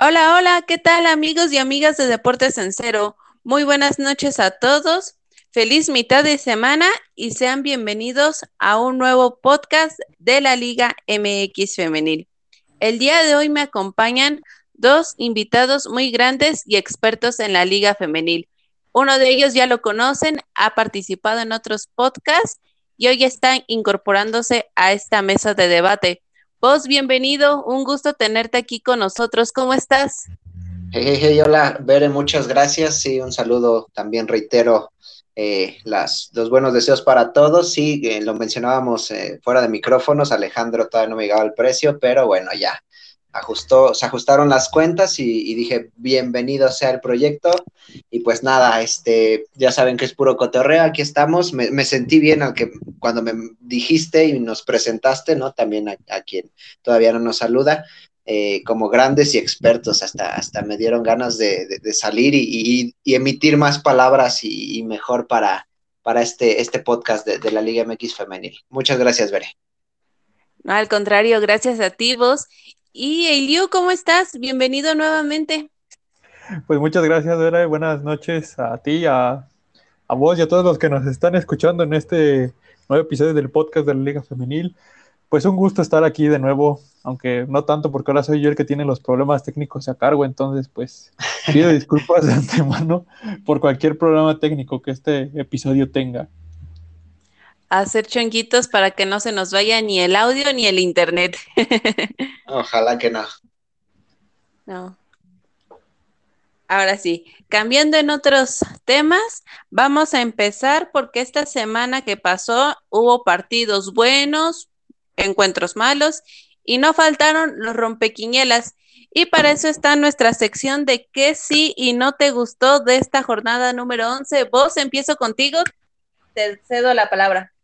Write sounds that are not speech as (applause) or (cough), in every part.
Hola, hola, ¿qué tal amigos y amigas de Deportes en Cero? Muy buenas noches a todos. Feliz mitad de semana y sean bienvenidos a un nuevo podcast de la Liga MX Femenil. El día de hoy me acompañan dos invitados muy grandes y expertos en la Liga Femenil. Uno de ellos ya lo conocen, ha participado en otros podcasts y hoy está incorporándose a esta mesa de debate. Vos, bienvenido, un gusto tenerte aquí con nosotros. ¿Cómo estás? Hey, hey, hola, Bere, muchas gracias. Sí, un saludo también reitero eh, las, los buenos deseos para todos. Sí, eh, lo mencionábamos eh, fuera de micrófonos, Alejandro todavía no me llegaba el precio, pero bueno, ya ajustó, se ajustaron las cuentas y, dije, bienvenido sea el proyecto. Y pues nada, este, ya saben que es puro cotorreo, aquí estamos. Me, sentí bien al que cuando me dijiste y nos presentaste, ¿no? También a, quien todavía no nos saluda. Eh, como grandes y expertos, hasta, hasta me dieron ganas de, salir y, emitir más palabras y, mejor para, para este, este podcast de, la Liga MX Femenil. Muchas gracias, Bere. No, al contrario, gracias a ti vos. Y Elio, ¿cómo estás? Bienvenido nuevamente. Pues muchas gracias, Vera, buenas noches a ti, a, a vos y a todos los que nos están escuchando en este nuevo episodio del podcast de la Liga Femenil. Pues un gusto estar aquí de nuevo, aunque no tanto porque ahora soy yo el que tiene los problemas técnicos a cargo, entonces pues pido disculpas (laughs) de antemano por cualquier problema técnico que este episodio tenga hacer chonguitos para que no se nos vaya ni el audio ni el internet. (laughs) Ojalá que no. No. Ahora sí, cambiando en otros temas, vamos a empezar porque esta semana que pasó hubo partidos buenos, encuentros malos y no faltaron los rompequiñelas. Y para eso está nuestra sección de qué sí y no te gustó de esta jornada número 11. Vos empiezo contigo, te cedo la palabra.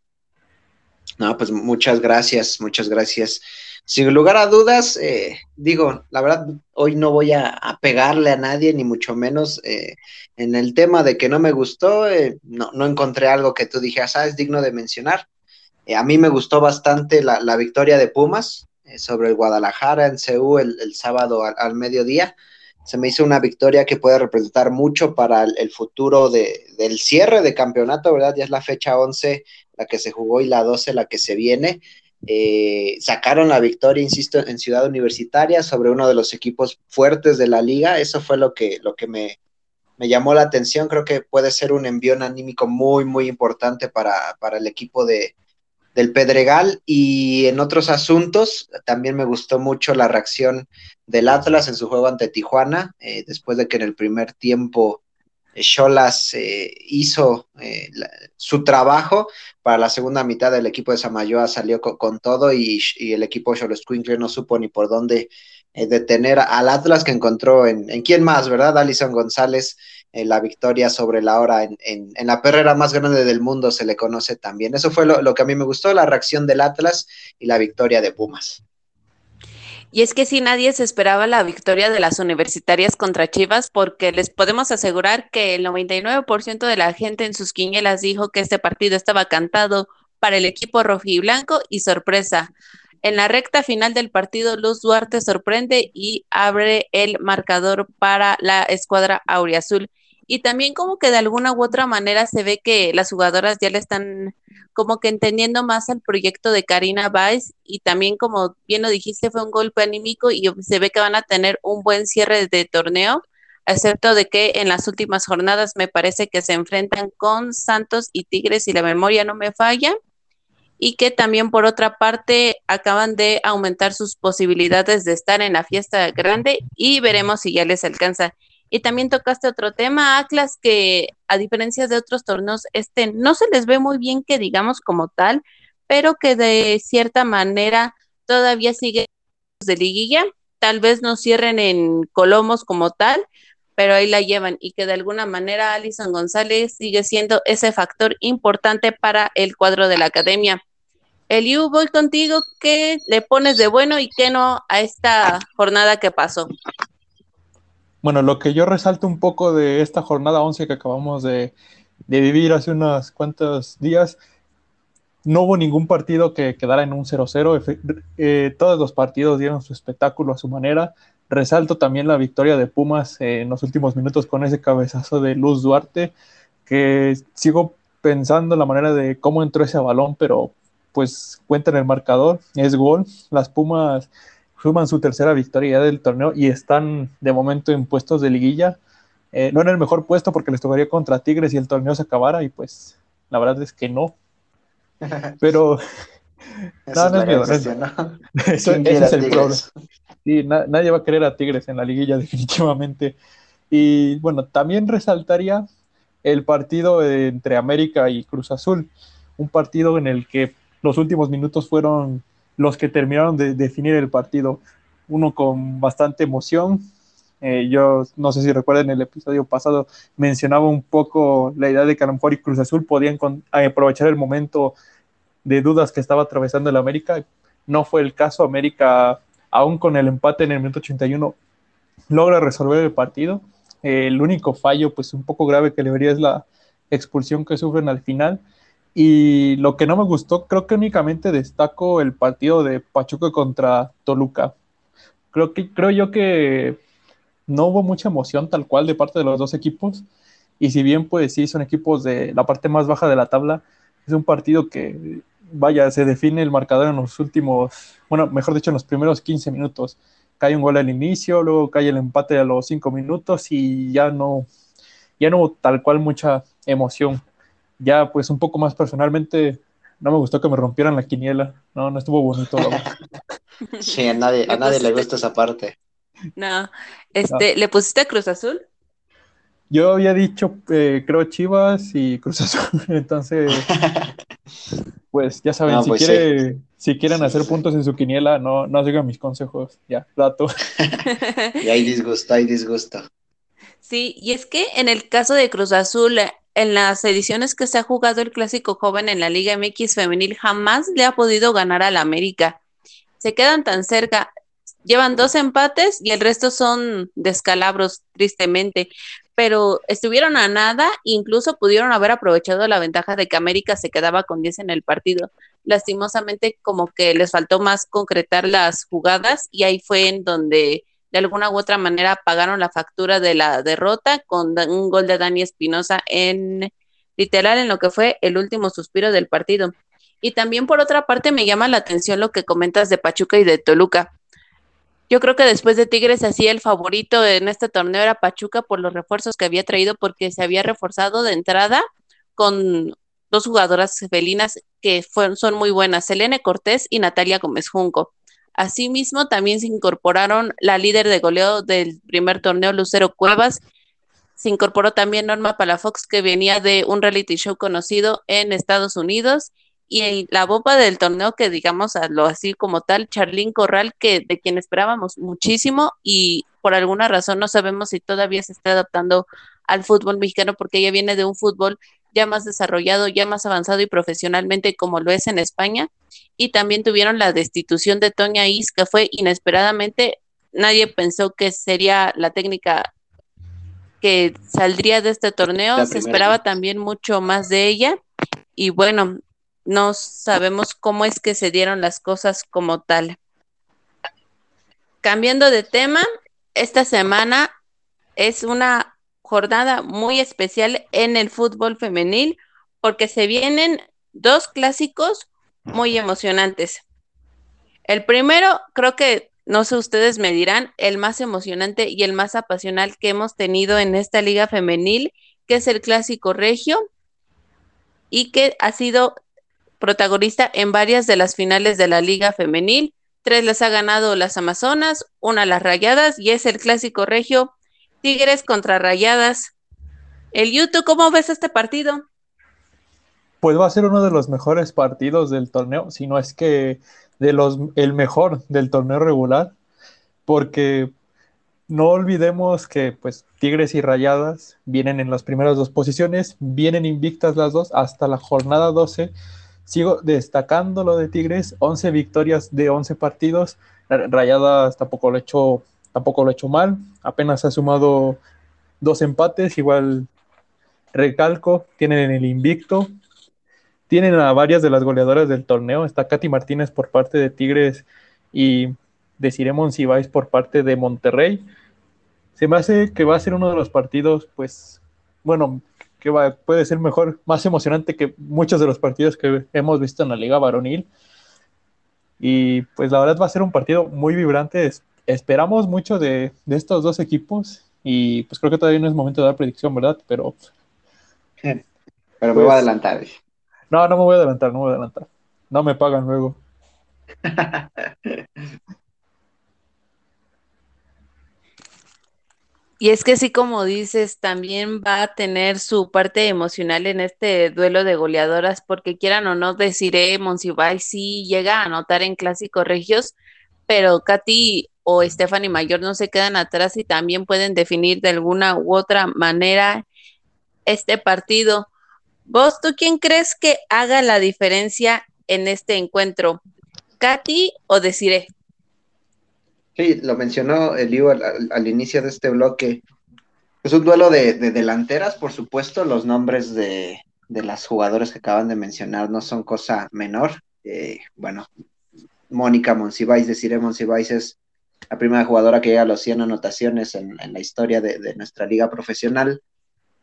No, pues muchas gracias, muchas gracias. Sin lugar a dudas, eh, digo, la verdad, hoy no voy a, pegarle a nadie, ni mucho menos eh, en el tema de que no me gustó, eh, no, no, encontré algo que tú dijeras, ah, es digno de mencionar. a mí me gustó bastante la, victoria de Pumas sobre el Guadalajara en CU el, sábado al, mediodía. Se me hizo una victoria que puede representar mucho para el, futuro de, del cierre de campeonato, ¿verdad? Ya es la fecha 11 la que se jugó y la 12 la que se viene. Eh, sacaron la victoria, insisto, en Ciudad Universitaria sobre uno de los equipos fuertes de la liga. Eso fue lo que, lo que me, llamó la atención. Creo que puede ser un envío anímico muy, muy importante para, el equipo de, del Pedregal. Y en otros asuntos, también me gustó mucho la reacción del Atlas en su juego ante Tijuana, eh, después de que en el primer tiempo Cholas eh, hizo eh, su trabajo. Para la segunda mitad del equipo de Samayoa salió con, todo y, el equipo Cholos no supo ni por dónde eh, detener al Atlas que encontró en, en quién más, ¿verdad? Alison González, la victoria sobre la hora en, en, la perrera más grande del mundo se le conoce también. Eso fue lo que a mí me gustó, la reacción del Atlas y la victoria de Pumas. Y es que si nadie se esperaba la victoria de las universitarias contra Chivas, porque les podemos asegurar que el 99% de la gente en sus quinielas dijo que este partido estaba cantado para el equipo rojiblanco y sorpresa. En la recta final del partido, Luz Duarte sorprende y abre el marcador para la escuadra auriazul. Y también como que de alguna u otra manera se ve que las jugadoras ya le están como que entendiendo más al proyecto de Karina Baez y también como bien lo dijiste fue un golpe anímico y se ve que van a tener un buen cierre de torneo, excepto de que en las últimas jornadas me parece que se enfrentan con Santos y Tigres y la memoria no me falla y que también por otra parte acaban de aumentar sus posibilidades de estar en la fiesta grande y veremos si ya les alcanza. Y también tocaste otro tema, Atlas, que a diferencia de otros torneos, este no se les ve muy bien que digamos como tal, pero que de cierta manera todavía sigue de liguilla. Tal vez no cierren en Colomos como tal, pero ahí la llevan y que de alguna manera Alison González sigue siendo ese factor importante para el cuadro de la academia. Eliu, voy contigo, ¿qué le pones de bueno y qué no a esta jornada que pasó? Bueno, lo que yo resalto un poco de esta jornada 11 que acabamos de, vivir hace unos cuantos días, no hubo ningún partido que quedara en un 0-0. Eh, todos los partidos dieron su espectáculo a su manera. Resalto también la victoria de Pumas en los últimos minutos con ese cabezazo de Luz Duarte, que sigo pensando en la manera de cómo entró ese balón, pero pues cuenta en el marcador, es gol. Las Pumas suman su tercera victoria del torneo y están de momento en puestos de liguilla. Eh, no en el mejor puesto porque les tocaría contra Tigres y el torneo se acabara y pues la verdad es que no. (laughs) Pero Eso (laughs) es (laughs) ese es el problema. Sí, nadie va a querer a Tigres en la liguilla definitivamente. Y bueno, también resaltaría el partido entre América y Cruz Azul, un partido en el que los últimos minutos fueron los que terminaron de definir el partido. Uno con bastante emoción. Eh, yo no sé si recuerdan el episodio pasado, mencionaba un poco la idea de que a lo y Cruz Azul podían aprovechar el momento de dudas que estaba atravesando el América. No fue el caso. América, aún con el empate en el minuto 81, logra resolver el partido. Eh, el único fallo, pues un poco grave que le vería es la expulsión que sufren al final y lo que no me gustó, creo que únicamente destaco el partido de Pachuca contra Toluca. Creo, que, creo yo que no hubo mucha emoción tal cual de parte de los dos equipos. Y si bien, pues sí, son equipos de la parte más baja de la tabla, es un partido que, vaya, se define el marcador en los últimos, bueno, mejor dicho, en los primeros 15 minutos. Cae un gol al inicio, luego cae el empate a los 5 minutos y ya no, ya no tal cual mucha emoción ya pues un poco más personalmente, no me gustó que me rompieran la quiniela, no, no estuvo bonito. (laughs) sí, a nadie, a nadie le gusta esa parte. No, este, ¿le pusiste Cruz Azul? Yo había dicho, eh, creo, Chivas y Cruz Azul, (laughs) entonces, (laughs) pues ya saben, si, pues quiere, si quieren hacer puntos en su quiniela, no, no sigan mis consejos, ya, dato. y hay disgusto, hay disgusto. Sí, y es que en el caso de Cruz Azul, en las ediciones que se ha jugado el clásico joven en la Liga MX femenil jamás le ha podido ganar al América. Se quedan tan cerca, llevan dos empates y el resto son descalabros, tristemente, pero estuvieron a nada, incluso pudieron haber aprovechado la ventaja de que América se quedaba con 10 en el partido. Lastimosamente, como que les faltó más concretar las jugadas y ahí fue en donde de alguna u otra manera pagaron la factura de la derrota con un gol de Dani Espinosa en literal en lo que fue el último suspiro del partido. Y también por otra parte me llama la atención lo que comentas de Pachuca y de Toluca. Yo creo que después de Tigres así el favorito en este torneo era Pachuca por los refuerzos que había traído porque se había reforzado de entrada con dos jugadoras felinas que fueron, son muy buenas, Selene Cortés y Natalia Gómez Junco. Asimismo, también se incorporaron la líder de goleo del primer torneo, Lucero Cuevas. Se incorporó también Norma Palafox, que venía de un reality show conocido en Estados Unidos. Y la bomba del torneo, que digamos lo así como tal, Charlín Corral, que de quien esperábamos muchísimo y por alguna razón no sabemos si todavía se está adaptando al fútbol mexicano porque ella viene de un fútbol ya más desarrollado, ya más avanzado y profesionalmente como lo es en España. Y también tuvieron la destitución de Toña Is, que fue inesperadamente, nadie pensó que sería la técnica que saldría de este torneo, se esperaba también mucho más de ella y bueno, no sabemos cómo es que se dieron las cosas como tal. Cambiando de tema, esta semana es una jornada muy especial en el fútbol femenil porque se vienen dos clásicos muy emocionantes. El primero, creo que, no sé, ustedes me dirán, el más emocionante y el más apasional que hemos tenido en esta liga femenil, que es el clásico regio y que ha sido protagonista en varias de las finales de la liga femenil. Tres las ha ganado las Amazonas, una las Rayadas y es el clásico regio Tigres contra Rayadas. El YouTube, ¿cómo ves este partido? Pues va a ser uno de los mejores partidos del torneo, si no es que de los el mejor del torneo regular, porque no olvidemos que pues Tigres y Rayadas vienen en las primeras dos posiciones, vienen invictas las dos hasta la jornada 12. Sigo destacando lo de Tigres, 11 victorias de 11 partidos. Rayadas tampoco lo ha hecho tampoco lo ha hecho mal, apenas ha sumado dos empates, igual recalco, tienen el invicto, tienen a varias de las goleadoras del torneo, está Katy Martínez por parte de Tigres y de Ciremon Cibáis por parte de Monterrey. Se me hace que va a ser uno de los partidos, pues, bueno, que va, puede ser mejor, más emocionante que muchos de los partidos que hemos visto en la Liga Varonil. Y pues la verdad va a ser un partido muy vibrante. esperamos mucho de, de, estos dos equipos y pues creo que todavía no es momento de dar predicción, ¿verdad? Pero... Pero me voy a pues, adelantar. No, no me voy a adelantar, no me voy a adelantar. No me pagan luego. (laughs) Y es que sí, como dices, también va a tener su parte emocional en este duelo de goleadoras, porque quieran o no, deciré, Monsiváis sí llega a anotar en clásicos regios, pero Katy o Stephanie Mayor no se quedan atrás y también pueden definir de alguna u otra manera este partido. ¿Vos, tú quién crees que haga la diferencia en este encuentro? ¿Katy o Desiree? Sí, lo mencionó Eliu al, al, inicio de este bloque. Es un duelo de, delanteras, por supuesto. Los nombres de, las jugadoras que acaban de mencionar no son cosa menor. Eh, bueno, Mónica Monsiváis, deciré Monsiváis es la primera jugadora que llega a los 100 anotaciones en, la historia de, nuestra liga profesional.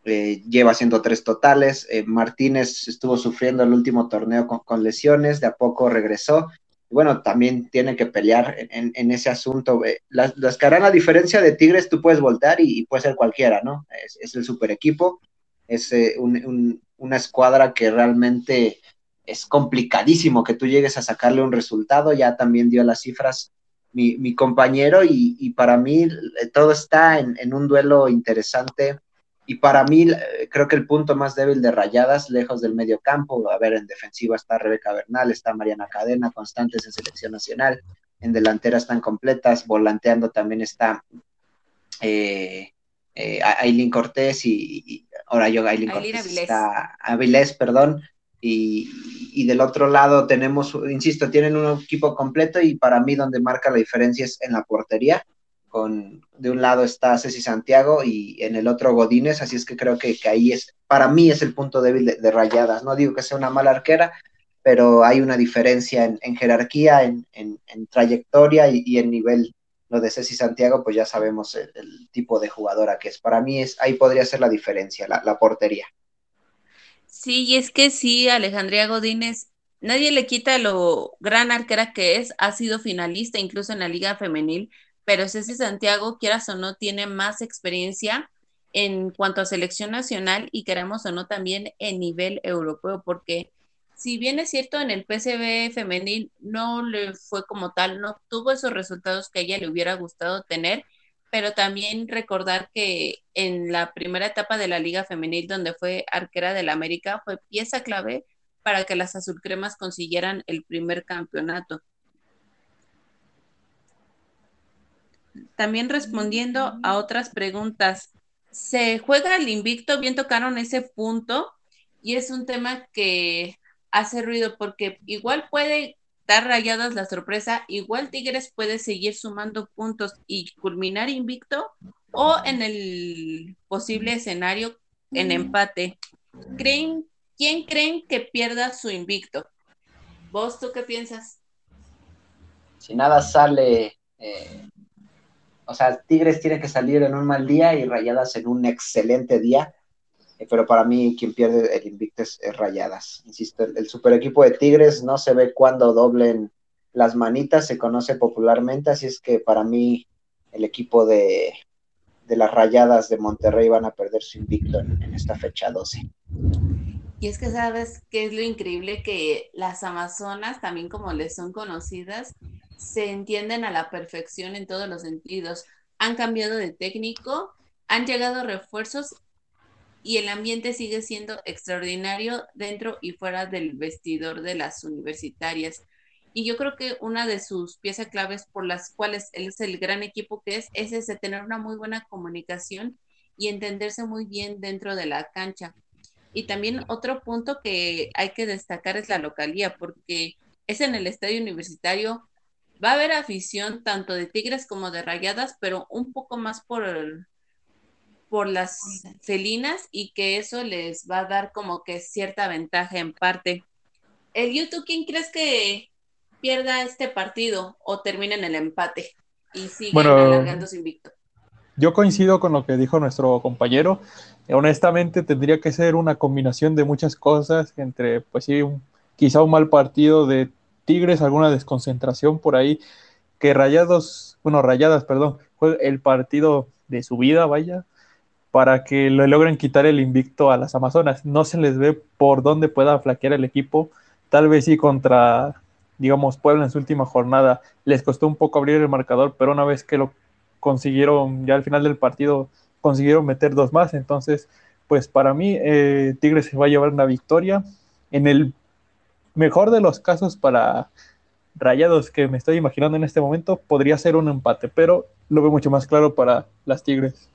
Eh, lleva haciendo tres totales. Eh, Martínez estuvo sufriendo el último torneo con, lesiones, de a poco regresó bueno, también tienen que pelear en, ese asunto. Las, las, que harán la diferencia de Tigres, tú puedes voltar y, puede ser cualquiera, ¿no? Es, el super equipo, es eh, una escuadra que realmente es complicadísimo que tú llegues a sacarle un resultado, ya también dio las cifras mi, compañero y, para mí eh, todo está en un duelo interesante y para mí, eh, creo que el punto más débil de Rayadas, lejos del medio campo, a ver, en defensiva está Rebeca Bernal, está Mariana Cadena, constantes en selección nacional, en delantera están completas, volanteando también está eh, eh, Aileen Cortés y, ahora yo, Aileen Cortés Avilés. está Avilés, perdón, y, y, del otro lado tenemos, insisto, tienen un equipo completo y para mí donde marca la diferencia es en la portería con, de un lado está Ceci Santiago y en el otro Godínez, así es que creo que, ahí es, para mí es el punto débil de, Rayadas, no digo que sea una mala arquera, pero hay una diferencia en, jerarquía, en, trayectoria y, en nivel. Lo de Ceci Santiago, pues ya sabemos el, tipo de jugadora que es. Para mí es, ahí podría ser la diferencia, la, la portería. Sí, y es que sí, Alejandría Godínez, nadie le quita lo gran arquera que es, ha sido finalista incluso en la liga femenil, pero Ceci Santiago, quieras o no, tiene más experiencia en cuanto a selección nacional y queremos o no también en nivel europeo, porque si bien es cierto en el PCB femenil no le fue como tal, no tuvo esos resultados que a ella le hubiera gustado tener, pero también recordar que en la primera etapa de la liga femenil donde fue arquera del América fue pieza clave para que las azulcremas consiguieran el primer campeonato. También respondiendo a otras preguntas, se juega el invicto, bien tocaron ese punto y es un tema que hace ruido porque igual puede dar rayadas la sorpresa, igual Tigres puede seguir sumando puntos y culminar invicto o en el posible escenario en empate. ¿Creen, ¿Quién creen que pierda su invicto? ¿Vos tú qué piensas? Si nada sale eh, o sea, Tigres tiene que salir en un mal día y Rayadas en un excelente día. Eh, pero para mí, quien pierde el invicto es, Rayadas. Insisto, el, super equipo de Tigres no se ve cuando doblen las manitas, se conoce popularmente, así es que para mí el equipo de, las Rayadas de Monterrey van a perder su invicto en, en esta fecha 12. Y es que sabes qué es lo increíble que las Amazonas, también como les son conocidas, se entienden a la perfección en todos los sentidos. Han cambiado de técnico, han llegado refuerzos y el ambiente sigue siendo extraordinario dentro y fuera del vestidor de las universitarias. Y yo creo que una de sus piezas claves por las cuales él es el gran equipo que es, es ese tener una muy buena comunicación y entenderse muy bien dentro de la cancha. Y también otro punto que hay que destacar es la localía, porque es en el estadio universitario Va a haber afición tanto de Tigres como de Rayadas, pero un poco más por, por las felinas y que eso les va a dar como que cierta ventaja en parte. El YouTube, ¿quién crees que pierda este partido o termine en el empate y sigue Bueno, alargando su invicto. Yo coincido con lo que dijo nuestro compañero. Honestamente, tendría que ser una combinación de muchas cosas, entre, pues sí, un- quizá un mal partido de Tigres, alguna desconcentración por ahí, que Rayados, bueno, Rayadas, perdón, juegue el partido de su vida, vaya, para que le logren quitar el invicto a las Amazonas. No se les ve por dónde pueda flaquear el equipo. Tal vez sí contra, digamos, Puebla en su última jornada les costó un poco abrir el marcador, pero una vez que lo consiguieron, ya al final del partido, consiguieron meter dos más. Entonces, pues para mí, eh, Tigres se va a llevar una victoria. En el mejor de los casos para Rayados que me estoy imaginando en este momento, podría ser un empate, pero lo veo mucho más claro para las Tigres.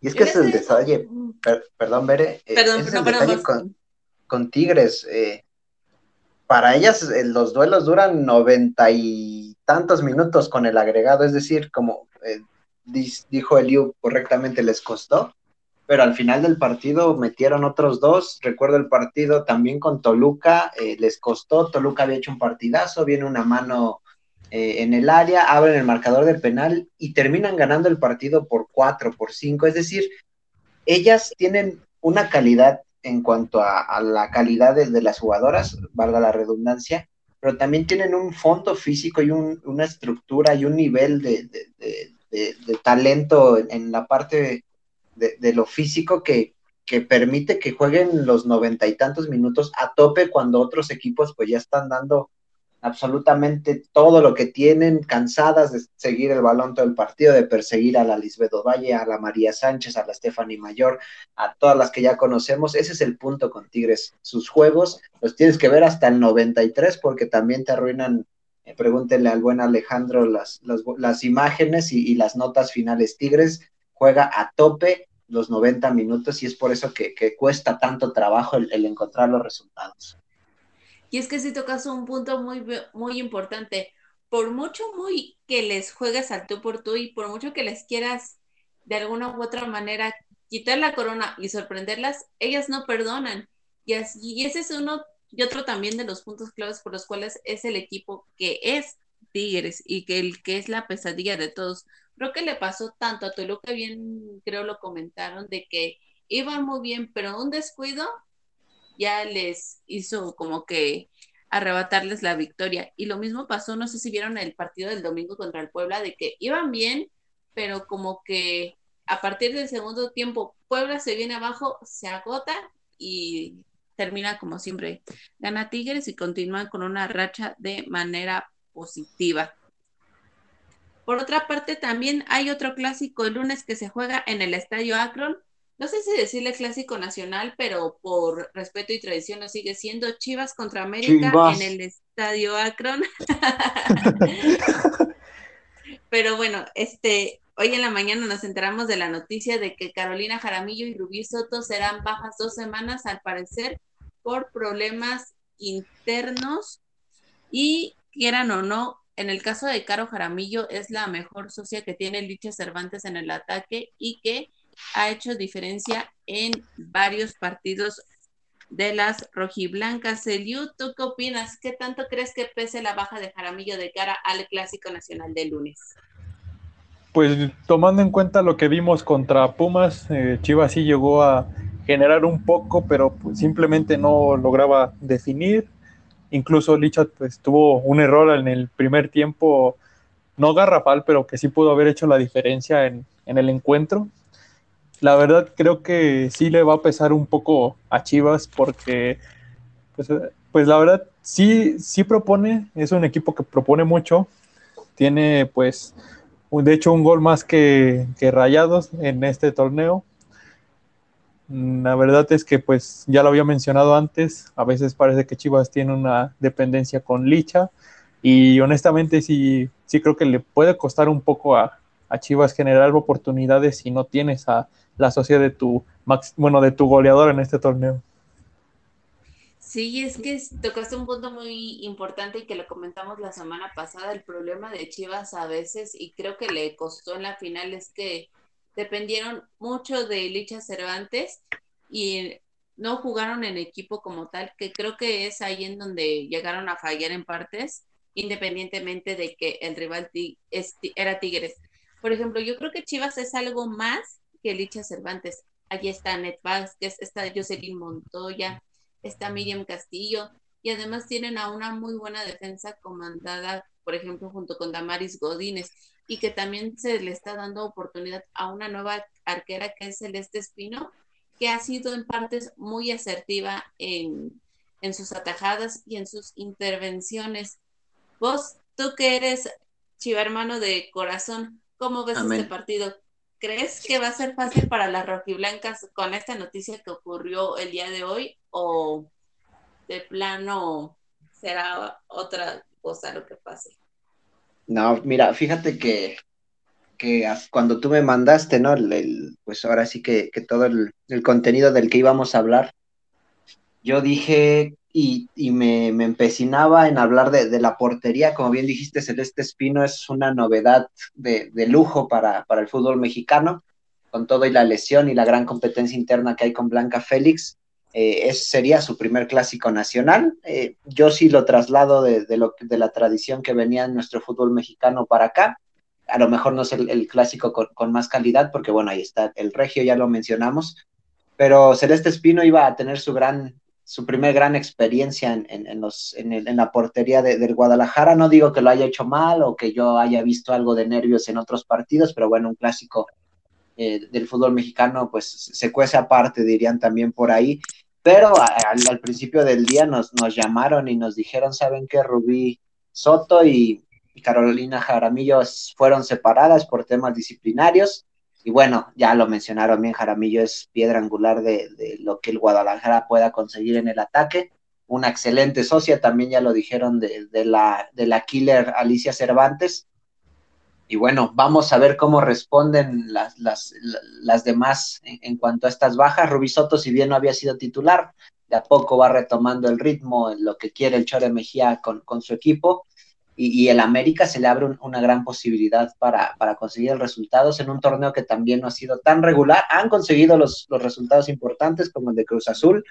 Y es que es el sé- detalle, per- perdón, Bere, eh, Perdón, es el perdón, detalle con, con Tigres. eh, para ellas eh, los duelos duran noventa y tantos minutos con el agregado, es decir, como eh, dijo Eliu correctamente, les costó, pero al final del partido metieron otros dos. Recuerdo el partido también con Toluca, eh, les costó, Toluca había hecho un partidazo, viene una mano eh, en el área, abren el marcador de penal y terminan ganando el partido por cuatro, por cinco, es decir, ellas tienen una calidad en cuanto a, la calidad de, las jugadoras, valga la redundancia, pero también tienen un fondo físico y un- una estructura y un nivel de- de- de talento en, en la parte de, lo físico que, que permite que jueguen los noventa y tantos minutos a tope cuando otros equipos pues ya están dando absolutamente todo lo que tienen, cansadas de seguir el balón todo el partido, de perseguir a la Lisbeth Ovalle, a la María Sánchez, a la Stephanie Mayor, a todas las que ya conocemos. Ese es el punto con Tigres. Sus juegos los tienes que ver hasta el 93 porque también te arruinan, eh, pregúntenle al buen Alejandro las, las, las imágenes y, las notas finales. Tigres juega a tope los 90 minutos y es por eso que, cuesta tanto trabajo el, el encontrar los resultados. Y es que si tocas un punto muy, muy importante, por mucho muy que les juegues al tú por tú y por mucho que les quieras de alguna u otra manera quitar la corona y sorprenderlas, ellas no perdonan. Y, así, y ese es uno y otro también de los puntos claves por los cuales es el equipo que es Tigres y que el que es la pesadilla de todos. Creo que le pasó tanto a Toluca, bien creo lo comentaron, de que iban muy bien, pero un descuido ya les hizo como que arrebatarles la victoria. Y lo mismo pasó, no sé si vieron el partido del domingo contra el Puebla, de que iban bien, pero como que a partir del segundo tiempo Puebla se viene abajo, se agota y termina como siempre. Gana Tigres y continúa con una racha de manera positiva. Por otra parte, también hay otro clásico el lunes que se juega en el Estadio Akron, no sé si decirle clásico nacional, pero por respeto y tradición lo sigue siendo Chivas contra América Chivas. en el Estadio Akron. (laughs) pero bueno, este, hoy en la mañana nos enteramos de la noticia de que Carolina Jaramillo y Rubí Soto serán bajas dos semanas, al parecer, por problemas internos y quieran o no, en el caso de Caro Jaramillo es la mejor socia que tiene Licha Cervantes en el ataque y que ha hecho diferencia en varios partidos de las rojiblancas. Eliu, ¿tú qué opinas? ¿Qué tanto crees que pese la baja de Jaramillo de cara al Clásico Nacional de lunes? Pues tomando en cuenta lo que vimos contra Pumas, eh, Chivas sí llegó a generar un poco, pero pues simplemente no lograba definir. Incluso Licha pues, tuvo un error en el primer tiempo, no garrafal, pero que sí pudo haber hecho la diferencia en, en el encuentro la verdad creo que sí le va a pesar un poco a Chivas porque, pues, pues, la verdad sí, sí propone, es un equipo que propone mucho, tiene pues de hecho un gol más que, que Rayados en este torneo. La verdad es que pues ya lo había mencionado antes, a veces parece que Chivas tiene una dependencia con Licha y honestamente sí, sí creo que le puede costar un poco a, a Chivas generar oportunidades si no tienes a la socia de tu bueno, de tu goleador en este torneo. Sí, es que tocaste un punto muy importante y que lo comentamos la semana pasada, el problema de Chivas a veces, y creo que le costó en la final, es que dependieron mucho de Licha Cervantes y no jugaron en equipo como tal, que creo que es ahí en donde llegaron a fallar en partes, independientemente de que el rival era Tigres. Por ejemplo, yo creo que Chivas es algo más que Licha Cervantes. Allí está Net Vázquez, está Jocelyn Montoya, está Miriam Castillo, y además tienen a una muy buena defensa comandada, por ejemplo, junto con Damaris Godínez, y que también se le está dando oportunidad a una nueva arquera que es Celeste Espino, que ha sido en partes muy asertiva en, en sus atajadas y en sus intervenciones. Vos, tú que eres chiva hermano de corazón, ¿cómo ves este partido? ¿Crees que va a ser fácil para las rojiblancas con esta noticia que ocurrió el día de hoy o de plano será otra cosa lo que pase? No, mira, fíjate que, que cuando tú me mandaste, ¿no? pues ahora sí que, que todo el, el, contenido del que íbamos a hablar, yo dije y, y me, me, empecinaba en hablar de, de, la portería. Como bien dijiste, Celeste Espino es una novedad de, de lujo para, para, el fútbol mexicano, con todo y la lesión y la gran competencia interna que hay con Blanca Félix. Eh, ese sería su primer clásico nacional. Eh, yo sí lo traslado de, lo, de la tradición que venía en nuestro fútbol mexicano para acá. A lo mejor no es el, clásico con, más calidad, porque bueno, ahí está el regio, ya lo mencionamos, pero Celeste Espino iba a tener su gran su primer gran experiencia en, en, en los, en, el, en, la portería de, del Guadalajara. No digo que lo haya hecho mal o que yo haya visto algo de nervios en otros partidos, pero bueno, un clásico eh, del fútbol mexicano, pues se cuece aparte, dirían también por ahí. Pero al, principio del día nos, llamaron y nos dijeron, ¿saben qué? Rubí Soto y, Carolina Jaramillo fueron separadas por temas disciplinarios y bueno, ya lo mencionaron bien, Jaramillo es piedra angular de, de, lo que el Guadalajara pueda conseguir en el ataque. Una excelente socia, también ya lo dijeron de, de, la, de la killer Alicia Cervantes. Y bueno, vamos a ver cómo responden las, las, las demás en, cuanto a estas bajas. Rubí Soto, si bien no había sido titular, de a poco va retomando el ritmo, en lo que quiere el Chore Mejía con, con su equipo y, y, el América se le abre un, una gran posibilidad para, para, conseguir resultados en un torneo que también no ha sido tan regular. Han conseguido los, los resultados importantes como el de Cruz Azul,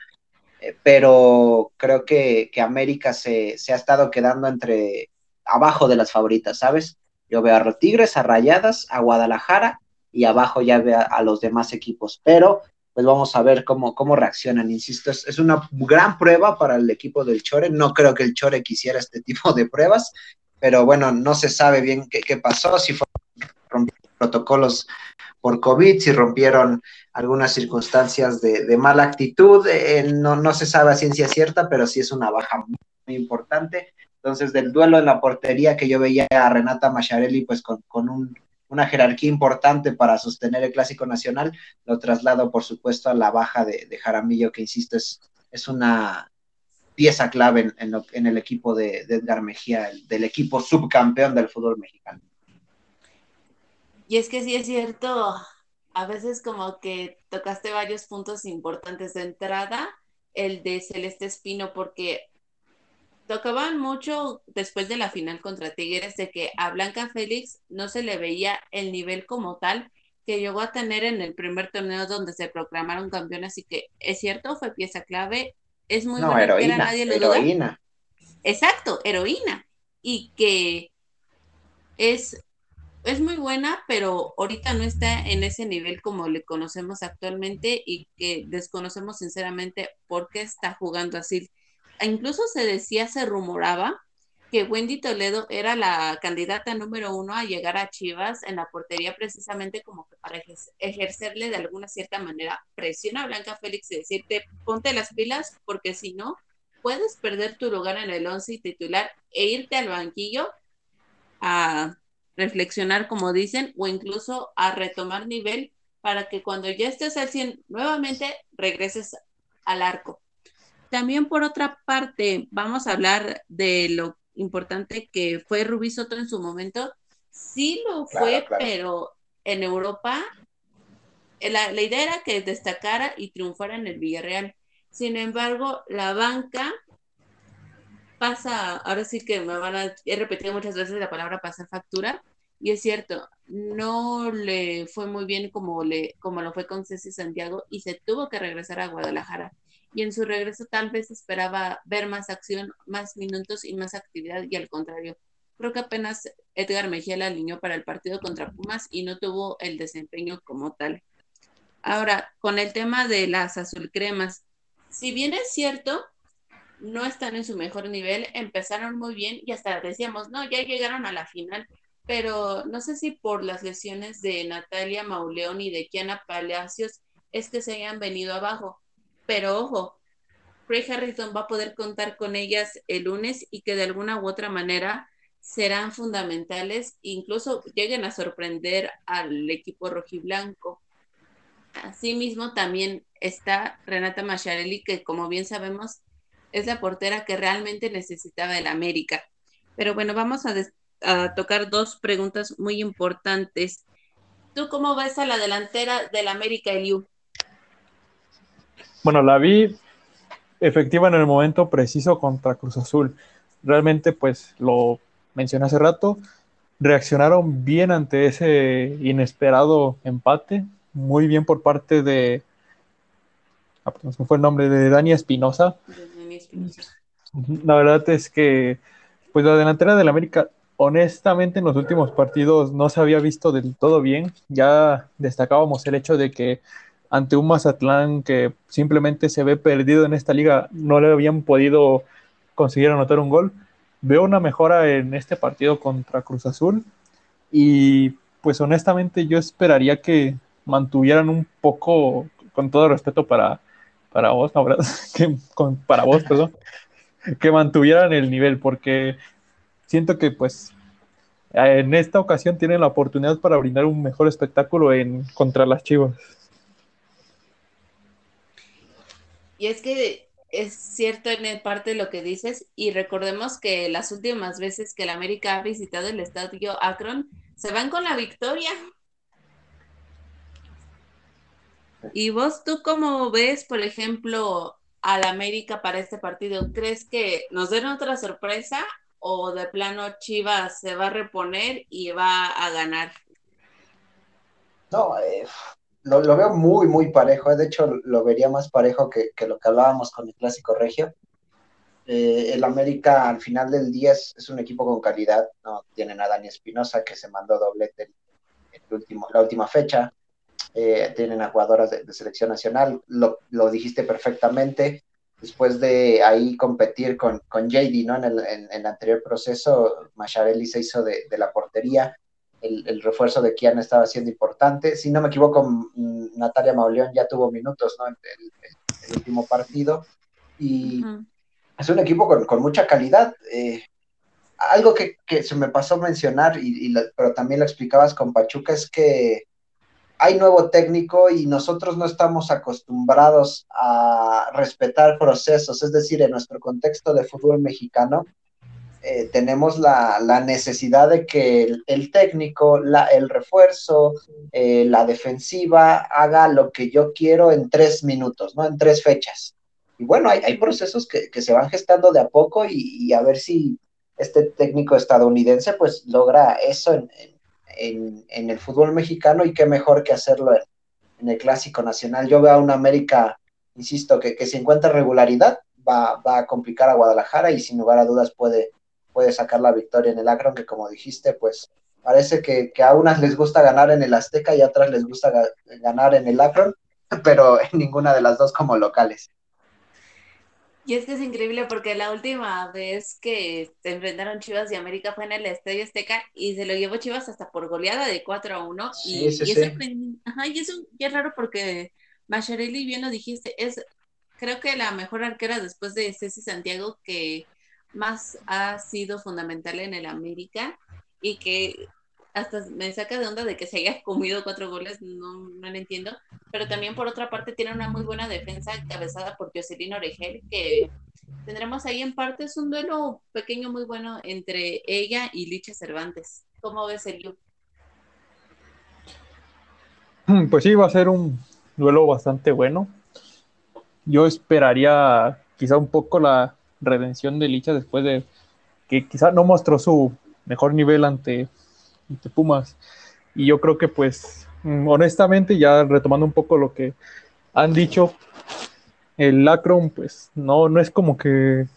eh, pero creo que, que América se, se, ha estado quedando entre abajo de las favoritas, ¿sabes? Yo veo a Tigres, a Rayadas, a Guadalajara y abajo ya veo a, los demás equipos, pero pues vamos a ver cómo, cómo reaccionan. Insisto, es, una gran prueba para el equipo del Chore. No creo que el Chore quisiera este (laughs) tipo de pruebas, pero bueno, no se sabe bien qué, pasó, si fueron protocolos por COVID, si rompieron algunas circunstancias de, mala actitud, eh, no, no se sabe a ciencia cierta, pero sí es una baja muy importante. Entonces, del duelo en la portería que yo veía a Renata Macharelli, pues con, con un una jerarquía importante para sostener el Clásico Nacional, lo traslado, por supuesto, a la baja de, Jaramillo, que insisto, es, una pieza clave en, el equipo de, de, Edgar Mejía, el, del equipo subcampeón del fútbol mexicano. Y es que sí es cierto, a veces como que tocaste varios puntos importantes de entrada, el de Celeste Espino, porque tocaban mucho después de la final contra Tigres de que a Blanca Félix no se le veía el nivel como tal que llegó a tener en el primer torneo donde se proclamaron campeón, así que es cierto, fue pieza clave, es muy no, buena heroína, nadie lo heroína. Duda. Exacto, heroína. Y que es, es muy buena, pero ahorita no está en ese nivel como le conocemos actualmente y que desconocemos sinceramente por qué está jugando así incluso se decía, se rumoraba que Wendy Toledo era la candidata número uno a llegar a Chivas en la portería precisamente como que para ejercerle de alguna cierta manera presión a Blanca Félix y decirte ponte las pilas porque si no puedes perder tu lugar en el once titular e irte al banquillo a reflexionar como dicen o incluso a retomar nivel para que cuando ya estés al 100 nuevamente regreses al arco. También por otra parte, vamos a hablar de lo importante que fue Rubí Soto en su momento. Sí lo fue, claro, claro. pero en Europa la, la, idea era que destacara y triunfara en el Villarreal. Sin embargo, la banca pasa, ahora sí que me van a, he repetido muchas veces la palabra pasar factura, y es cierto, no le fue muy bien como, le, como lo fue con Ceci Santiago y se tuvo que regresar a Guadalajara y en su regreso tal vez esperaba ver más acción, más minutos y más actividad y al contrario. Creo que apenas Edgar Mejía la alineó para el partido contra Pumas y no tuvo el desempeño como tal. Ahora, con el tema de las azulcremas, si bien es cierto, no están en su mejor nivel, empezaron muy bien y hasta decíamos, no, ya llegaron a la final, pero no sé si por las lesiones de Natalia Mauleón y de Kiana Palacios es que se hayan venido abajo. Pero ojo, Craig Harrington va a poder contar con ellas el lunes y que de alguna u otra manera serán fundamentales, incluso lleguen a sorprender al equipo rojiblanco. Asimismo, también está Renata Macharelli, que como bien sabemos es la portera que realmente necesitaba el América. Pero bueno, vamos a, a tocar dos preguntas muy importantes. ¿Tú cómo ves a la delantera del América, Eliu? Bueno, la vi efectiva en el momento preciso contra Cruz Azul. Realmente, pues lo mencioné hace rato, reaccionaron bien ante ese inesperado empate. Muy bien por parte de. Ah, pues, fue el nombre? De Dani Espinosa. La verdad es que, pues la delantera del América, honestamente, en los últimos partidos no se había visto del todo bien. Ya destacábamos el hecho de que ante un Mazatlán que simplemente se ve perdido en esta liga, no le habían podido conseguir anotar un gol. Veo una mejora en este partido contra Cruz Azul y pues honestamente yo esperaría que mantuvieran un poco, con todo respeto para, para vos, (laughs) que, para vos, perdón, que mantuvieran el nivel porque siento que pues en esta ocasión tienen la oportunidad para brindar un mejor espectáculo en contra las Chivas. Y es que es cierto en parte lo que dices y recordemos que las últimas veces que el América ha visitado el estadio Akron se van con la victoria. ¿Y vos tú cómo ves, por ejemplo, al América para este partido? ¿Crees que nos den otra sorpresa o de plano Chivas se va a reponer y va a ganar? No, eh, lo, veo muy, muy parejo. De hecho, lo vería más parejo que, lo que hablábamos con el Clásico Regio. Eh, el América al final del día es, un equipo con calidad. No tienen a Dani Espinosa que se mandó doblete en, la última fecha. Eh, tienen a jugadoras de, selección nacional. Lo, dijiste perfectamente. Después de ahí competir con, con JD, ¿no? En el, en, el anterior proceso, Macharelli se hizo de, de la portería el, refuerzo de Kian estaba siendo importante. Si no me equivoco, Natalia Mauleón ya tuvo minutos ¿no? en el, último partido. Y es un equipo con, mucha calidad. Eh, algo que, se me pasó mencionar, y, pero también lo explicabas con Pachuca, es que hay nuevo técnico y nosotros no estamos acostumbrados a respetar procesos, es decir, en nuestro contexto de fútbol mexicano, eh, tenemos la, necesidad de que el, técnico, la, el refuerzo, eh, la defensiva haga lo que yo quiero en tres minutos, ¿no? En tres fechas. Y bueno, hay, procesos que, se van gestando de a poco y, a ver si este técnico estadounidense pues logra eso en, el fútbol mexicano y qué mejor que hacerlo en, el clásico nacional. Yo veo a una América, insisto, que, que si encuentra regularidad va, va a complicar a Guadalajara y sin lugar a dudas puede, puede sacar la victoria en el Akron, que como dijiste, pues parece que, a unas les gusta ganar en el Azteca y a otras les gusta ganar en el Akron, (laughs) pero en ninguna de las dos como locales. Y es que es increíble porque la última vez que se enfrentaron Chivas y América fue en el Estadio Azteca y se lo llevó Chivas hasta por goleada de 4 a 1. y, es Ajá, y, eso, es raro porque Macharelli, bien lo dijiste, es creo que la mejor arquera después de Ceci Santiago que más ha sido fundamental en el América y que hasta me saca de onda de que se haya (laughs) comido cuatro goles, no, no lo entiendo, pero también por otra parte tiene una muy buena defensa encabezada por Jocelyn Oregel, que tendremos ahí en parte, es un duelo pequeño muy bueno entre ella y Licha Cervantes. ¿Cómo ves el Pues sí, va a ser un duelo bastante bueno. Yo esperaría quizá un poco la redención de Licha después de que quizá no mostró su mejor nivel ante, Pumas. Y yo creo que pues mm, honestamente, ya retomando un poco lo que han dicho, el Lacron, pues no, no es como que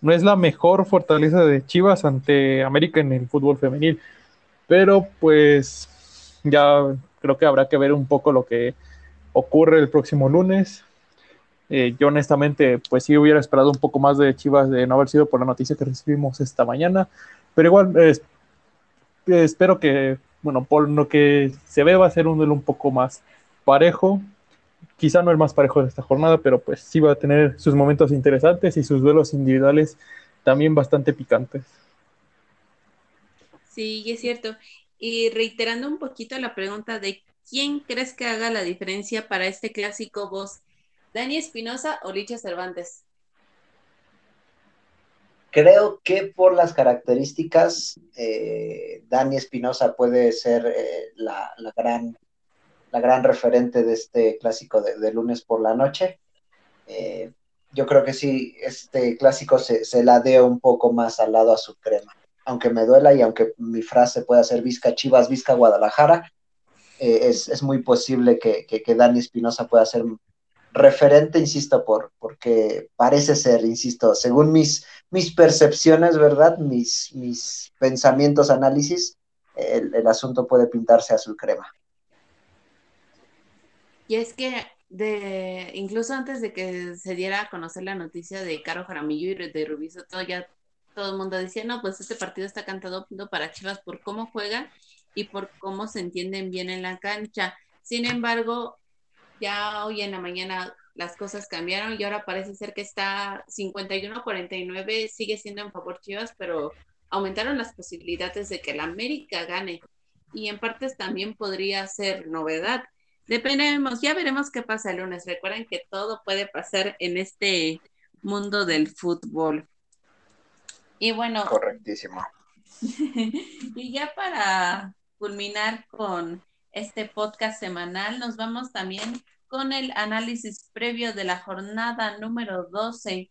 no es la mejor fortaleza de Chivas ante América en el fútbol femenil. Pero pues ya creo que habrá que ver un poco lo que ocurre el próximo lunes. Eh, yo honestamente, pues sí hubiera esperado un poco más de Chivas de no haber sido por la noticia que recibimos esta mañana, pero igual espero que, bueno, por lo que se ve va a ser un duelo un poco más parejo, quizá no el más parejo de esta jornada, pero pues sí va a tener sus momentos interesantes y sus duelos individuales también bastante picantes. Sí, es cierto. Y reiterando un poquito la pregunta de quién crees que haga la diferencia para este clásico vos, Dani Espinosa o Licha Cervantes. Creo que por las características, eh, Dani Espinosa puede ser eh, la, gran la gran referente de este clásico de, lunes por la noche. Eh, yo creo que sí, este clásico se, se ladea un poco más al lado a su crema. Aunque me duela y aunque mi frase pueda ser Vizca Chivas, Vizca Guadalajara, eh, es, muy posible que, que, Dani Espinosa pueda ser referente, insisto, por, porque parece ser, insisto, según mis, mis percepciones, ¿verdad? Mis, mis pensamientos, análisis, el, asunto puede pintarse azul crema. Y es que de, incluso antes de que se diera a conocer la noticia de Caro Jaramillo y de Rubí todo ya todo el mundo decía, no, pues este partido está cantado para Chivas por cómo juega y por cómo se entienden bien en la cancha. Sin embargo, ya hoy en la mañana las cosas cambiaron y ahora parece ser que está 51-49, sigue siendo en favor Chivas, pero aumentaron las posibilidades de que la América gane. Y en partes también podría ser novedad Dependemos, ya veremos qué pasa el lunes. Recuerden que todo puede pasar en este mundo del fútbol. Y bueno. Correctísimo. (laughs) y ya para culminar con este podcast semanal, nos vamos también con el análisis previo de la jornada número 12.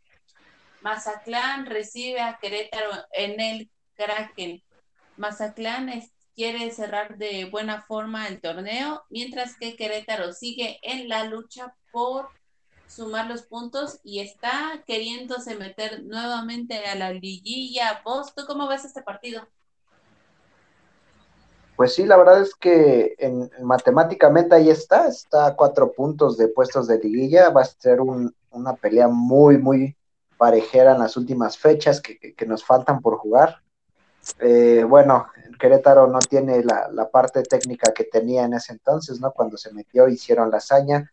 Mazatlán recibe a Querétaro en el Kraken. Mazatlán quiere cerrar de buena forma el torneo, mientras que Querétaro sigue en la lucha por sumar los puntos y está queriéndose meter nuevamente a la liguilla. ¿Vos, tú cómo ves este partido? Pues sí, la verdad es que en, matemáticamente ahí está, está a cuatro puntos de puestos de liguilla, va a ser una pelea muy, muy parejera en las últimas fechas que, nos faltan por jugar. Eh, bueno, Querétaro no tiene la, parte técnica que tenía en ese entonces, ¿no? Cuando se metió, hicieron la hazaña.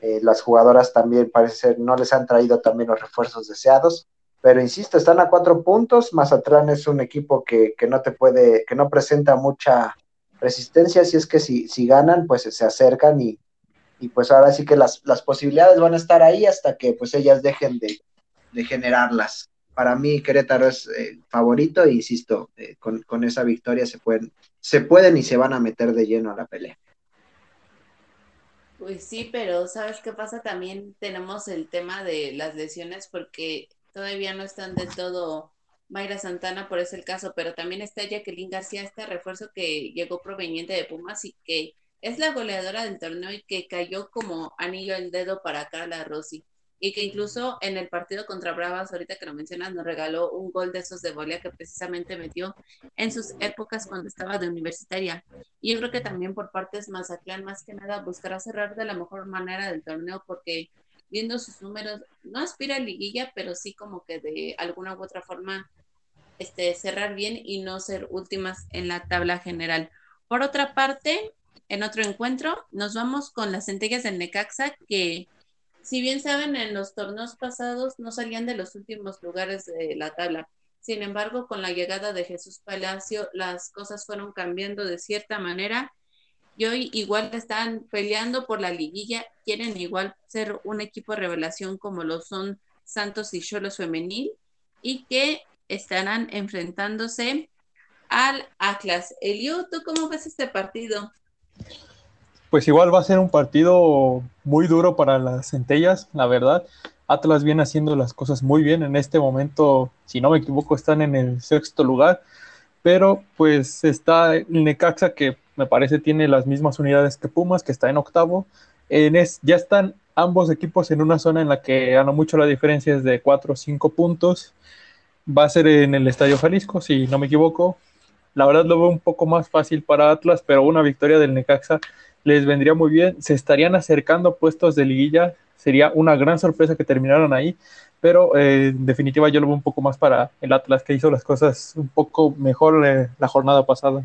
Eh, las jugadoras también parece no les han traído también los refuerzos deseados. Pero insisto, están a cuatro puntos. Mazatlán es un equipo que, no te puede, que no presenta mucha resistencia. Si es que si, si ganan, pues se acercan y, pues ahora sí que las, las, posibilidades van a estar ahí hasta que pues ellas dejen de, de generarlas para mí Querétaro es eh, favorito e insisto, eh, con, esa victoria se pueden, se pueden y se van a meter de lleno a la pelea. Pues sí, pero ¿sabes qué pasa? También tenemos el tema de las lesiones porque todavía no están de todo Mayra Santana, por ese caso, pero también está Jacqueline García, este refuerzo que llegó proveniente de Pumas y que es la goleadora del torneo y que cayó como anillo al dedo para Carla Rossi y que incluso en el partido contra Bravas, ahorita que lo mencionas, nos regaló un gol de esos de volea que precisamente metió en sus épocas cuando estaba de universitaria. Y yo creo que también por partes Mazatlán, más que nada, buscará cerrar de la mejor manera del torneo porque viendo sus números, no aspira a liguilla, pero sí como que de alguna u otra forma este, cerrar bien y no ser últimas en la tabla general. Por otra parte, en otro encuentro, nos vamos con las centellas del Necaxa que si bien saben, en los torneos pasados no salían de los últimos lugares de la tabla. Sin embargo, con la llegada de Jesús Palacio, las cosas fueron cambiando de cierta manera y hoy igual están peleando por la liguilla, quieren igual ser un equipo de revelación como lo son Santos y Cholos Femenil y que estarán enfrentándose al Atlas. Elio, ¿tú cómo ves este partido? pues igual va a ser un partido muy duro para las centellas, la verdad. Atlas viene haciendo las cosas muy bien. En este momento, si no me equivoco, están en el sexto lugar. Pero pues está el Necaxa que me parece tiene las mismas unidades que Pumas, que está en octavo. En es, ya están ambos equipos en una zona en la que a lo mucho la diferencia es de 4 o 5 puntos. Va a ser en el Estadio Jalisco, si no me equivoco. La verdad lo veo un poco más fácil para Atlas, pero una victoria del Necaxa les vendría muy bien. Se estarían acercando puestos de liguilla. Sería una gran sorpresa que terminaran ahí, pero eh, en definitiva yo lo veo un poco más para el Atlas, que hizo las cosas un poco mejor eh, la jornada pasada.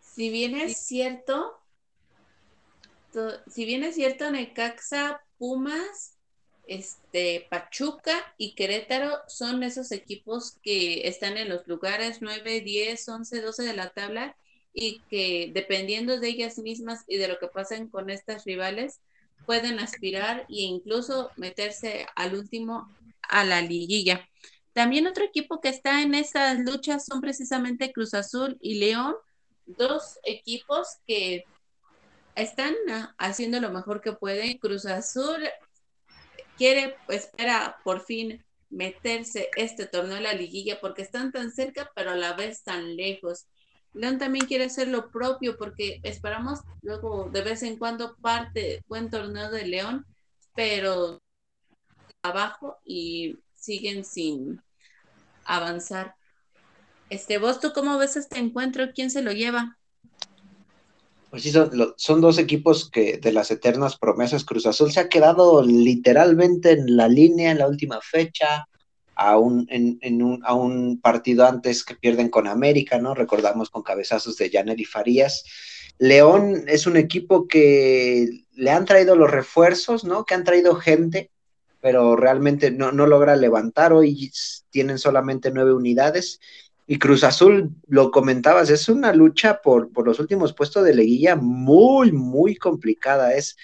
Si bien es cierto, si bien es cierto, Necaxa, Pumas, este, Pachuca y Querétaro son esos equipos que están en los lugares 9, 10, 11, 12 de la tabla y que dependiendo de ellas mismas y de lo que pasen con estas rivales, pueden aspirar e incluso meterse al último a la liguilla. También otro equipo que está en esas luchas son precisamente Cruz Azul y León, dos equipos que están haciendo lo mejor que pueden. Cruz Azul quiere, espera por fin meterse este torneo a la liguilla porque están tan cerca, pero a la vez tan lejos. León también quiere hacer lo propio porque esperamos luego de vez en cuando parte buen torneo de León, pero abajo y siguen sin avanzar. Este, vos, ¿tú cómo ves este encuentro? ¿Quién se lo lleva? Pues sí, son, dos equipos que de las eternas promesas, Cruz Azul se ha quedado literalmente en la línea en la última fecha, a un, en, un, a un partido antes que pierden con América, ¿no? Recordamos con cabezazos de Janet y Farías. León es un equipo que le han traído los refuerzos, ¿no? Que han traído gente, pero realmente no, no logra levantar. Hoy tienen solamente nueve unidades y Cruz Azul, lo comentabas, es una lucha por, por los últimos puestos de leguilla muy, muy complicada. Es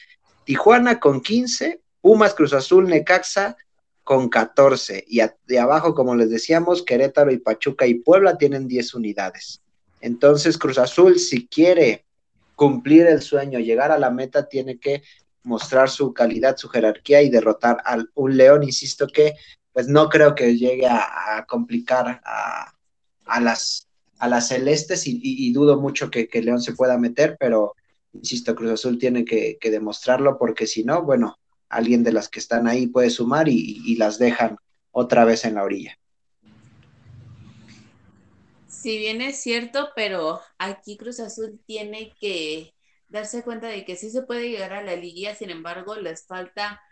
Tijuana con 15, Pumas, Cruz Azul, Necaxa con 14. Y de abajo, como les decíamos, Querétaro y Pachuca y Puebla tienen 10 unidades. Entonces, Cruz Azul, si quiere cumplir el sueño, llegar a la meta, tiene que mostrar su calidad, su jerarquía y derrotar a un León, insisto que pues no creo que llegue a complicar a, a las, a las celestes y, dudo mucho que, León se pueda meter, pero insisto, Cruz Azul tiene que, demostrarlo porque si no, bueno, alguien de las que están ahí puede sumar y, las dejan otra vez en la orilla. Si bien es cierto, pero aquí Cruz Azul tiene que darse cuenta de que sí se puede llegar a la liguilla, sin embargo, les falta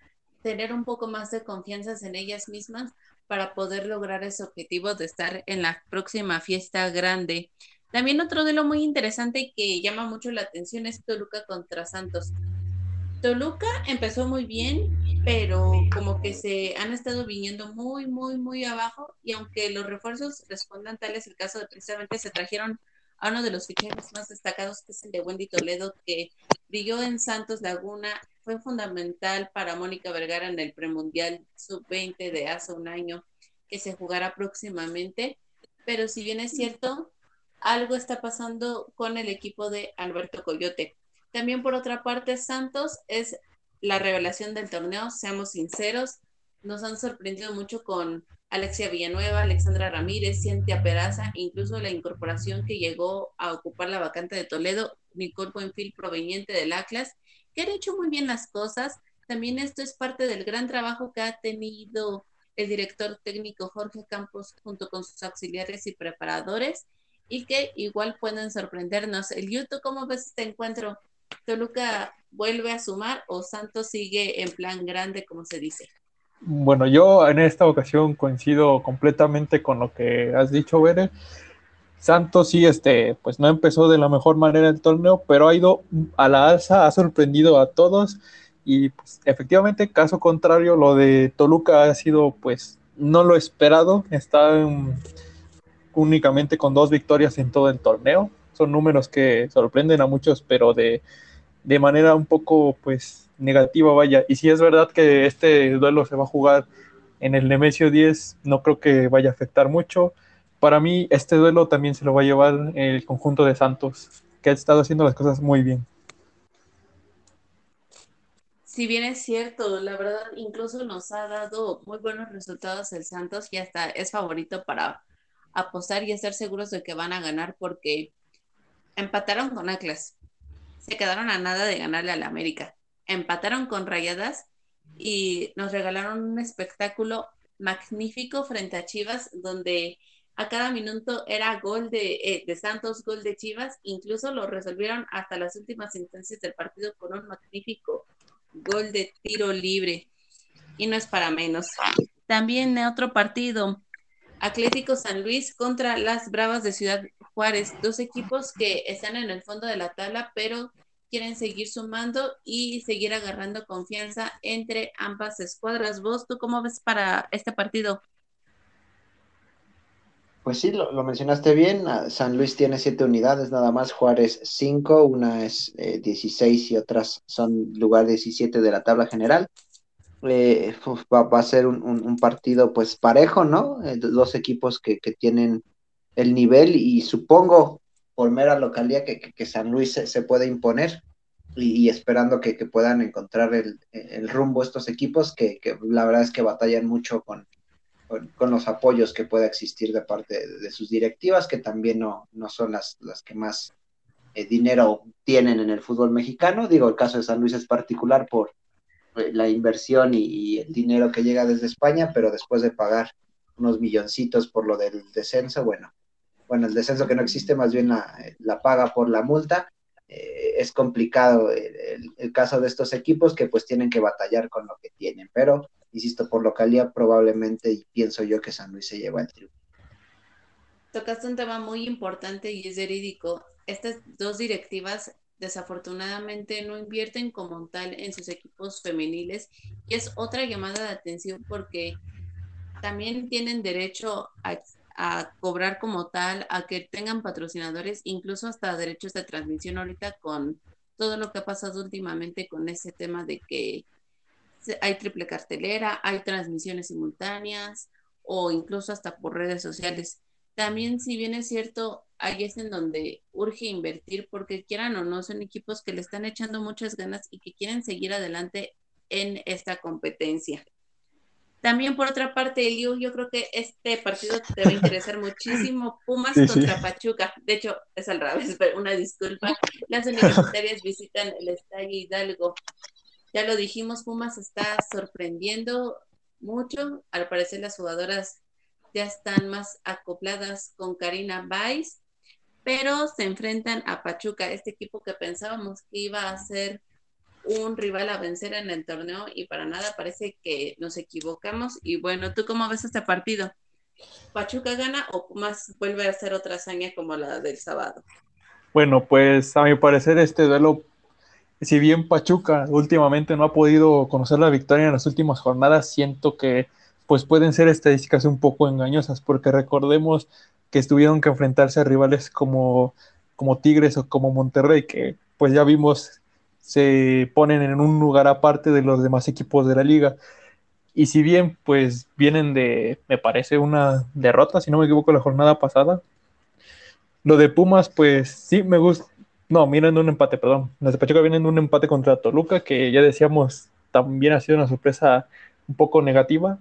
tener un poco más de confianza en ellas mismas para poder lograr ese objetivo de estar en la próxima fiesta grande. También otro de lo muy interesante que llama mucho la atención es Toluca contra Santos. Toluca empezó muy bien, pero como que se han estado viniendo muy, muy, muy abajo y aunque los refuerzos respondan, tal es el caso de precisamente se trajeron a uno de los fichajes más destacados, que es el de Wendy Toledo, que brilló en Santos Laguna fue fundamental para Mónica Vergara en el premundial sub-20 de hace un año que se jugará próximamente. Pero si bien es cierto, algo está pasando con el equipo de Alberto Coyote. También por otra parte, Santos es la revelación del torneo, seamos sinceros, nos han sorprendido mucho con Alexia Villanueva, Alexandra Ramírez, Cintia Peraza, incluso la incorporación que llegó a ocupar la vacante de Toledo, Nicole Buenfil proveniente del Atlas, que han hecho muy bien las cosas. También esto es parte del gran trabajo que ha tenido el director técnico Jorge Campos junto con sus auxiliares y preparadores y que igual pueden sorprendernos. El YouTube, ¿cómo ves este encuentro? ¿Toluca vuelve a sumar o Santos sigue en plan grande, como se dice? Bueno, yo en esta ocasión coincido completamente con lo que has dicho, Bere. Santos sí, este, pues no empezó de la mejor manera el torneo, pero ha ido a la alza, ha sorprendido a todos. Y pues, efectivamente, caso contrario, lo de Toluca ha sido pues no lo esperado, está únicamente con dos victorias en todo el torneo, son números que sorprenden a muchos, pero de, de manera un poco pues negativa, vaya, y si es verdad que este duelo se va a jugar en el Nemesio 10, no creo que vaya a afectar mucho para mí este duelo también se lo va a llevar el conjunto de Santos, que ha estado haciendo las cosas muy bien. Si bien es cierto, la verdad incluso nos ha dado muy buenos resultados el Santos y hasta es favorito para apostar y estar seguros de que van a ganar porque empataron con Atlas, se quedaron a nada de ganarle al América, empataron con Rayadas y nos regalaron un espectáculo magnífico frente a Chivas, donde a cada minuto era gol de, eh, de, Santos, gol de Chivas, incluso lo resolvieron hasta las últimas instancias del partido con un magnífico gol de tiro libre. Y no es para menos. También en otro partido, Atlético San Luis contra las Bravas de Ciudad Juárez, dos equipos que están en el fondo de la tabla, pero quieren seguir sumando y seguir agarrando confianza entre ambas escuadras. ¿Vos tú cómo ves para este partido? Pues sí, lo, mencionaste bien. Ah, San Luis tiene siete unidades, nada más. Juárez cinco, una es eh, 16 y otras son lugar 17 de la tabla general. Eh, va, a ser un, partido pues parejo, ¿no? Eh, dos equipos que, tienen el nivel y supongo por mera localidad que, San Luis se, puede imponer y, esperando que, puedan encontrar el, el, rumbo estos equipos que, la verdad es que batallan mucho con, con, los apoyos que pueda existir de parte de, sus directivas, que también no, no son las, las que más eh, dinero tienen en el fútbol mexicano. Digo, el caso de San Luis es particular por eh, la inversión y, el dinero que llega desde España, pero después de pagar unos milloncitos por lo del descenso, bueno, bueno, el descenso que no existe, más bien la, la paga por la multa. Eh, es complicado el, el, caso de estos equipos que pues tienen que batallar con lo que tienen, pero insisto, por localidad probablemente y pienso yo que San Luis se lleva el triunfo. Tocaste un tema muy importante y es verídico. Estas dos directivas desafortunadamente no invierten como tal en sus equipos femeniles y es otra llamada de atención porque también tienen derecho a, a, cobrar como tal, a que tengan patrocinadores, incluso hasta derechos de transmisión ahorita con todo lo que ha pasado últimamente con ese tema de que hay triple cartelera, hay transmisiones simultáneas o incluso hasta por redes sociales. También, si bien es cierto, ahí es en donde urge invertir porque quieran o no, son equipos que le están echando muchas ganas y que quieren seguir adelante en esta competencia. También por otra parte, Eliu, yo creo que este partido te va a interesar muchísimo. Pumas contra Pachuca. De hecho, es al revés, (laughs) pero una disculpa. Las (laughs) universitarias visitan el Estadio Hidalgo. Ya lo dijimos, Pumas está sorprendiendo mucho. Al parecer las jugadoras ya están más acopladas con Karina Weiss, pero se enfrentan a Pachuca, este equipo que pensábamos que iba a ser un rival a vencer en el torneo y para nada parece que nos equivocamos. Y bueno, ¿tú cómo ves este partido? ¿Pachuca gana o Pumas vuelve a hacer otra hazaña como la del sábado? Bueno, pues a mi parecer este duelo si bien Pachuca últimamente no ha podido conocer la victoria en las últimas jornadas, siento que pues pueden ser estadísticas un poco engañosas, porque recordemos que estuvieron que enfrentarse a rivales como, como Tigres o como Monterrey, que pues ya vimos se ponen en un lugar aparte de los demás equipos de la liga. Y si bien pues vienen de, me parece, una derrota, si no me equivoco, la jornada pasada, lo de Pumas, pues sí, me gusta, no, miren un empate, perdón. Los de Pachuca vienen de un empate contra Toluca, que ya decíamos también ha sido una sorpresa un poco negativa.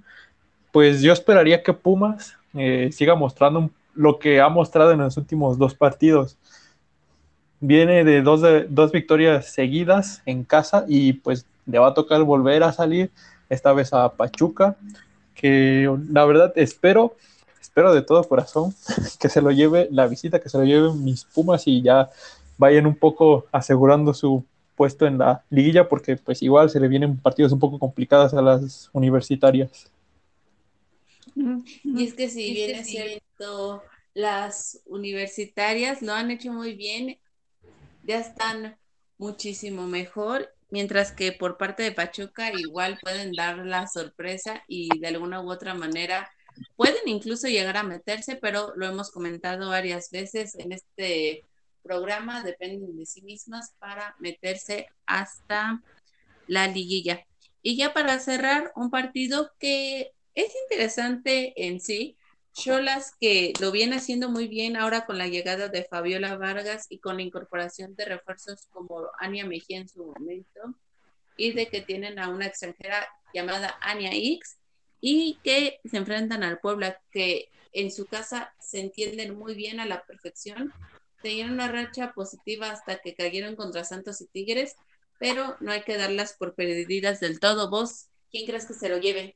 Pues yo esperaría que Pumas eh, siga mostrando lo que ha mostrado en los últimos dos partidos. Viene de dos, de dos victorias seguidas en casa y pues le va a tocar volver a salir, esta vez a Pachuca, que la verdad espero, espero de todo corazón (laughs) que se lo lleve la visita, que se lo lleven mis Pumas y ya vayan un poco asegurando su puesto en la liguilla porque pues igual se le vienen partidos un poco complicados a las universitarias. Y es que si bien es cierto, las universitarias lo han hecho muy bien, ya están muchísimo mejor, mientras que por parte de Pachuca igual pueden dar la sorpresa y de alguna u otra manera pueden incluso llegar a meterse, pero lo hemos comentado varias veces en este programa dependen de sí mismas para meterse hasta la liguilla. Y ya para cerrar, un partido que es interesante en sí. Cholas que lo viene haciendo muy bien ahora con la llegada de Fabiola Vargas y con la incorporación de refuerzos como Ania Mejía en su momento y de que tienen a una extranjera llamada Ania X y que se enfrentan al Puebla que en su casa se entienden muy bien a la perfección tenían una racha positiva hasta que cayeron contra Santos y Tigres, pero no hay que darlas por perdidas del todo. ¿Vos quién crees que se lo lleve?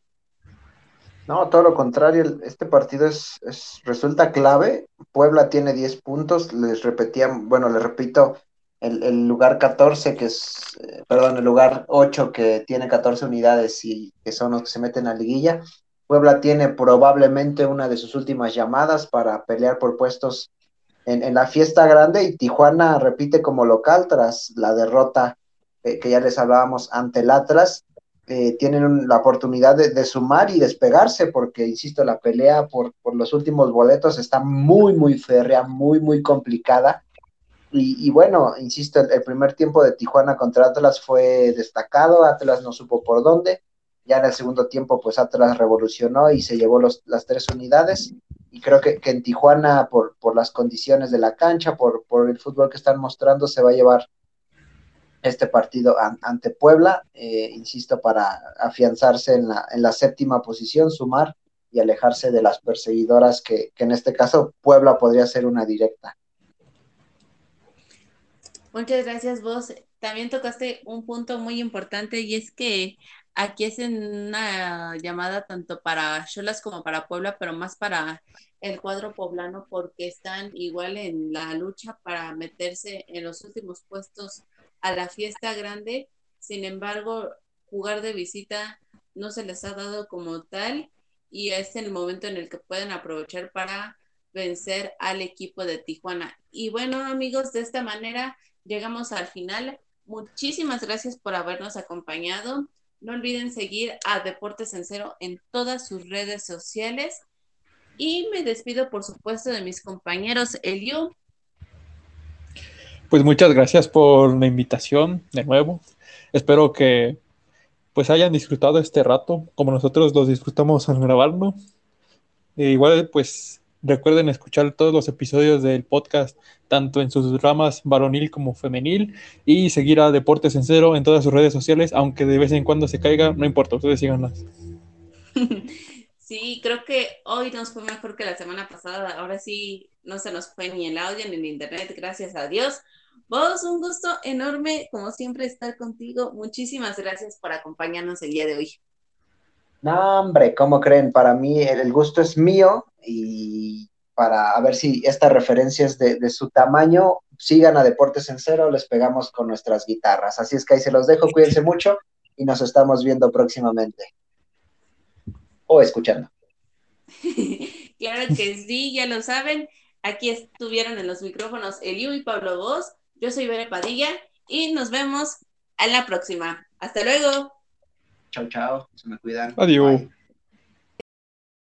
No, todo lo contrario, este partido es, resulta clave. Puebla tiene 10 puntos, les repetía, bueno, les repito, el, lugar 14, que es, eh, perdón, el lugar 8 que tiene 14 unidades y que son los que se meten a liguilla. Puebla tiene probablemente una de sus últimas llamadas para pelear por puestos en, la fiesta grande y Tijuana repite como local tras la derrota eh, que ya les hablábamos ante el Atlas eh, tienen la oportunidad de, sumar y despegarse, porque, insisto, la pelea por, los últimos boletos está muy, muy férrea, muy, muy complicada. Y, bueno, insisto, el, primer tiempo de Tijuana contra Atlas fue destacado, Atlas no supo por dónde, ya en el segundo tiempo, pues Atlas revolucionó y se llevó las tres unidades. Y creo que, en Tijuana, por, por las condiciones de la cancha, por, por el fútbol que están mostrando, se va a llevar este partido ante Puebla, eh, insisto, para afianzarse en la, en la séptima posición, sumar y alejarse de las perseguidoras que, en este caso Puebla podría ser una directa. Muchas gracias vos. También tocaste un punto muy importante y es que aquí es una llamada tanto para Cholas como para Puebla, pero más para el cuadro poblano porque están igual en la lucha para meterse en los últimos puestos a la fiesta grande, sin embargo, jugar de visita no se les ha dado como tal y es el momento en el que pueden aprovechar para vencer al equipo de Tijuana. Y bueno, amigos, de esta manera llegamos al final. Muchísimas gracias por habernos acompañado. No olviden seguir a Deportes en Cero en todas sus redes sociales. Y me despido, por supuesto, de mis compañeros Elio, pues muchas gracias por la invitación de nuevo. Espero que pues hayan disfrutado este rato como nosotros los disfrutamos al grabarlo. E igual pues recuerden escuchar todos los episodios del podcast tanto en sus ramas varonil como femenil y seguir a Deportes en Cero en todas sus redes sociales, aunque de vez en cuando se caiga, no importa, ustedes síganos. (laughs) Sí, creo que hoy nos fue mejor que la semana pasada. Ahora sí, no se nos fue ni el audio ni el internet, gracias a Dios. Vos, un gusto enorme, como siempre, estar contigo. Muchísimas gracias por acompañarnos el día de hoy. No, hombre, ¿cómo creen? Para mí el gusto es mío y para a ver si esta referencia es de, de, su tamaño, sigan a Deportes en Cero, les pegamos con nuestras guitarras. Así es que ahí se los dejo, cuídense mucho y nos estamos viendo próximamente o escuchando. (laughs) claro que sí, ya lo saben. Aquí estuvieron en los micrófonos Eliu y Pablo Voz. Yo soy Bere Padilla y nos vemos en la próxima. Hasta luego. Chao, chao. Se me cuidan. Adiós.